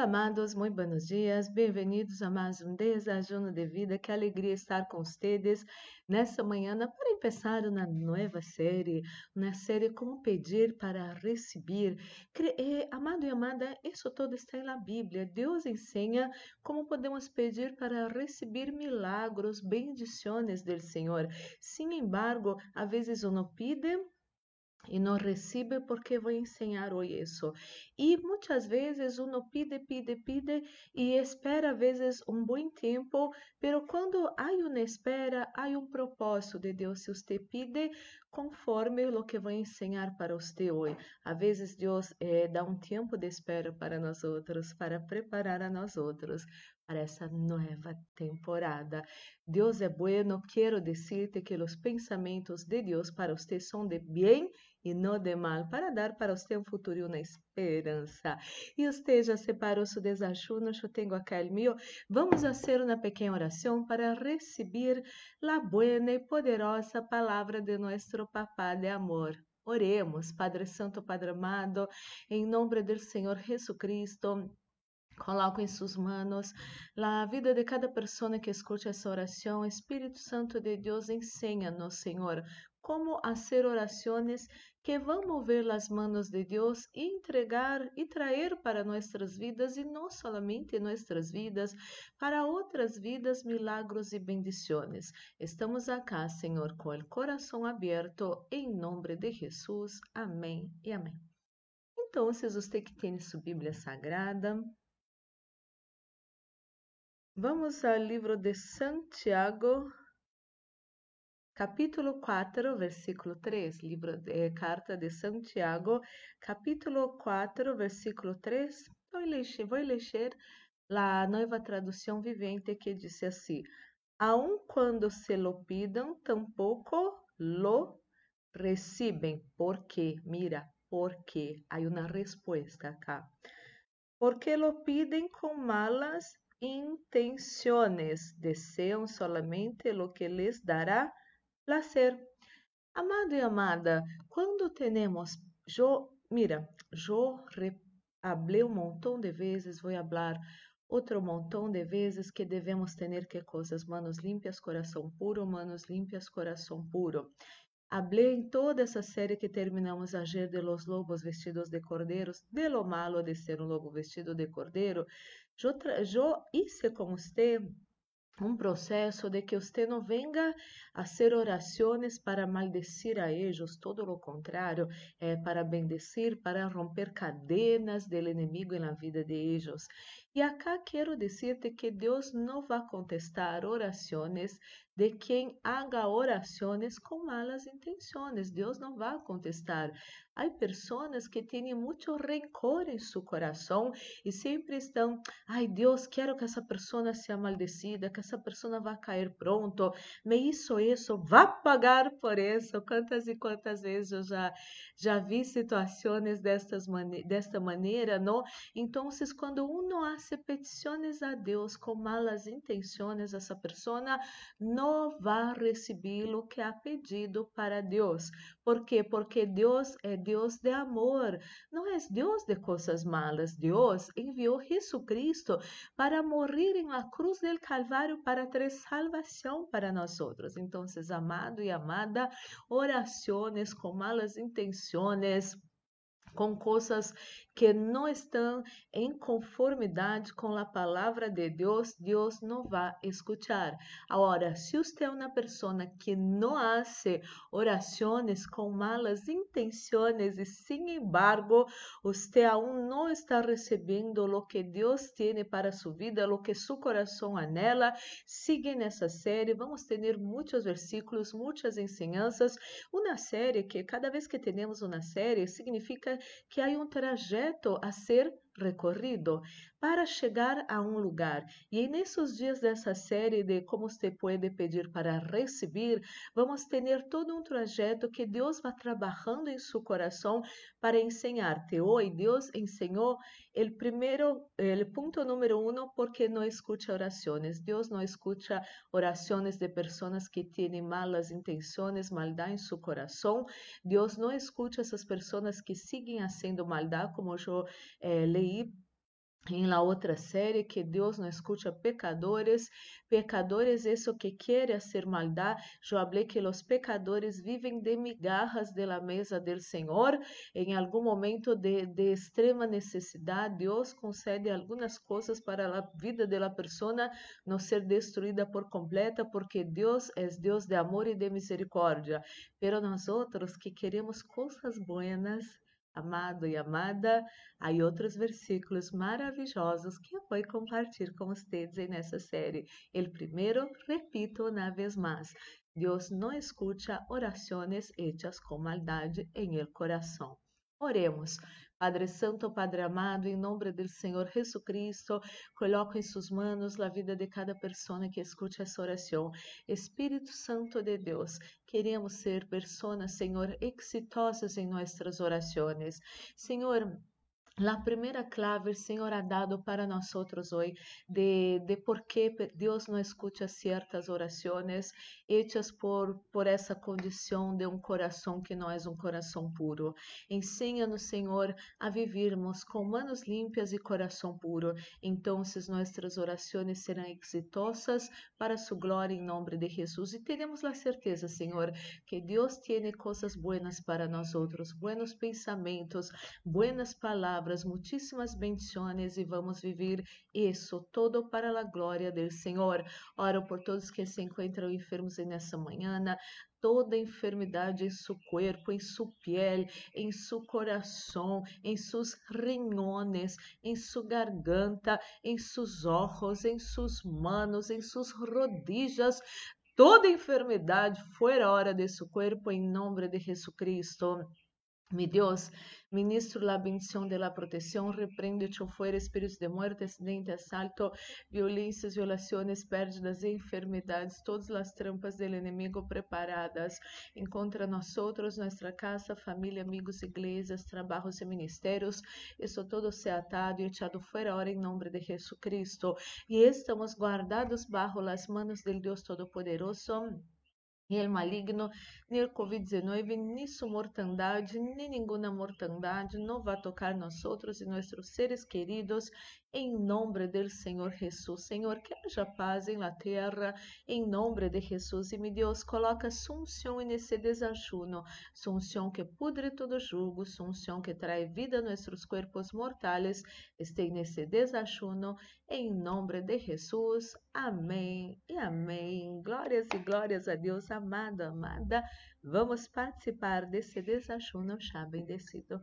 Olá, amados, muito buenos dias, bem-vindos a mais um Desajuno de Vida. Que alegria estar com vocês nessa manhã para começar uma nova série, uma série Como Pedir para Receber. Eh, amado e amada, isso todo está na Bíblia. Deus ensina como podemos pedir para receber milagros, bendições do Senhor. Sin embargo, a vezes uno pide e não recebe porque vou ensinar hoje isso. E muitas vezes uno pide, pide, pide e espera às vezes um bom tempo, pero quando há uma espera, há um propósito de Deus. Se você pide conforme o que vou ensinar para você hoje. Às vezes Deus eh, dá um tempo de espera para nós outros, para preparar a nós outros para essa nova temporada. Deus é bueno, quero dizer-te que os pensamentos de Deus para você são de bem e não de mal, para dar para você um futuro uma esperança. E já separou seu desajuno, eu tenho aqui o meu. Vamos fazer uma pequena oração para receber a buena e poderosa palavra de nosso Papá de amor. Oremos, Padre Santo, Padre amado, em nome do Senhor Jesus Cristo. Coloco em suas mãos a vida de cada pessoa que escute essa oração. Espírito Santo de Deus, ensina-nos, Senhor, como fazer orações que vão mover as mãos de Deus e entregar e trazer para nossas vidas e não somente nossas vidas, para outras vidas, milagros e bendições. Estamos acá, Senhor, com o coração aberto, em nome de Jesus. Amém e amém. Então, você que tem sua Bíblia Sagrada, Vamos ao livro de Santiago, capítulo 4, versículo 3. Livro eh, carta de Santiago, capítulo 4, versículo 3. Vou ler, vou ler a nova tradução vivente que diz assim: Aun quando se lo pidam, tampouco lo recebem. Porque, mira, porque, há uma resposta acá. Porque lo pidem com malas intenciones, desean solamente lo que les dará placer. Amado e amada, quando temos, mira, yo hablé um montão de vezes, vou falar outro montão de vezes que devemos ter que coisas, manos limpias, coração puro, manos limpias, coração puro. Hablé em toda essa série que terminamos ayer de los lobos vestidos de cordeiros, de lo malo de ser um lobo vestido de cordeiro, eu, eu hice com você um processo de que você não venga a ser orações para maldecir a eles, todo o contrário, é para bendecir, para romper cadenas do inimigo na vida de eles. E acá quero dizer-te que Deus não vai contestar orações de quem haga orações com malas intenções. Deus não vai contestar. Há pessoas que têm muito rencor em seu coração e sempre estão, ai Deus, quero que essa pessoa seja maldecida, que essa pessoa vá cair pronto, me isso, isso, vá pagar por isso. Quantas e quantas vezes eu já, já vi situações destas mane desta maneira, não? Então, quando uno hace petições a Deus com malas intenções, essa pessoa não vai receber o que ha pedido para Deus. Por quê? Porque Deus é Deus de amor, não é Deus de coisas malas. Deus enviou Jesus Cristo para morrer em la cruz del Calvário para trazer salvação para nós. Então, amado e amada, orações com malas intenções, com coisas que não estão em conformidade com a palavra de Deus, Deus não vai escutar. Agora, se você é uma pessoa que não hace orações com malas intenções e, sin embargo, você aún não está recebendo o que Deus tem para sua vida, o que seu coração anela, siga nessa série. Vamos ter muitos versículos, muitas ensinanças. Uma série que, cada vez que temos uma série, significa que há um trajeto a ser recorrido para chegar a um lugar. E nesses dias dessa série de como você pode pedir para receber, vamos ter todo um trajeto que Deus vai trabalhando em seu coração para ensinar-te. Hoje Deus ensinou o primeiro, o ponto número um, porque não escuta orações. Deus não escuta orações de pessoas que têm malas intenções, maldade em seu coração. Deus não escuta essas pessoas que seguem fazendo maldade, como eu eh, leí em la outra série que Deus não escuta pecadores. Pecadores, isso que quer hacer maldad. Eu falei que os pecadores vivem de migajas de la mesa del Senhor. Em algum momento de, de extrema necessidade, Deus concede algumas coisas para a vida de la persona não ser destruída por completa, porque Deus é Deus de amor e de misericórdia. Pero outros que queremos coisas buenas, amado e amada, há outros versículos maravilhosos que eu vou compartilhar com vocês nessa série. O primeiro, repito uma vez mais, Deus não escuta orações hechas com maldade em el coração. Oremos. Padre Santo, Padre amado, em nome do Senhor Jesus Cristo, coloco em suas mãos a vida de cada pessoa que escute essa oração. Espírito Santo de Deus, queremos ser pessoas, Senhor, exitosas em nossas orações. Senhor, La primeira clave Senhor ha dado para nós hoje de, de por que Deus não escuta certas orações hechas por, por essa condição de um coração que não é um coração puro. Ensina-nos, Senhor, a vivermos com manos limpas e coração puro. Então, nossas orações serão exitosas para sua glória em nome de Jesus. E teremos a certeza, Senhor, que Deus tem coisas buenas para nós outros, buenos pensamentos, buenas palavras palavras, muitíssimas bendições e vamos viver isso todo para a glória do Senhor. Oro por todos que se encontram enfermos nessa manhã, toda enfermidade em seu corpo, em sua pele, em seu coração, em seus riñones, em sua garganta, em seus olhos, em suas manos, em suas rodillas. Toda enfermidade fora hora de seu corpo, em nome de Jesus Cristo. Mi Deus, ministro la bendición de la protección, reprende echo fuera espíritos de muerte, accidente, asalto, violências, violações, pérdidas e enfermidades, todas as trampas do inimigo preparadas. Encontra nós outros, nossa casa, família, amigos, igrejas, trabalhos e ministérios. Isso todo se atado e echado fora hora em nome de Jesus Cristo. E estamos guardados bajo las manos del Deus Todo-Poderoso el maligno, ni el Covid-19, ni su mortandade, ni ninguna mortandade não vai tocar nós outros e nossos seres queridos, em nome do Senhor Jesus. Senhor, que haja paz em la terra, em nome de Jesus. E me Deus, coloca sunção nesse desajuno, sunção que pudre todo jugo, sunção que traz vida a nossos corpos mortais, esteja nesse desajuno, em nome de Jesus. Amém e amém. Glórias e glórias a Deus, amado, amada. Vamos participar desse desajuno já bendecido.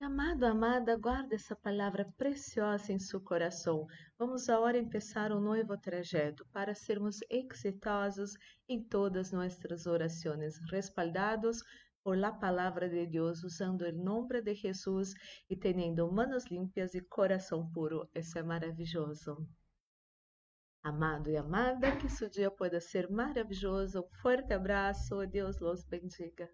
Amado, amada, guarda essa palavra preciosa em seu coração. Vamos agora começar um novo trajeto para sermos exitosos em todas nossas orações, respaldados por la palavra de Deus, usando o nome de Jesus e tendo manos limpas e coração puro. Isso é maravilhoso. Amado e amada, que seu dia pueda ser maravilhoso. Um forte abraço. Deus los bendiga.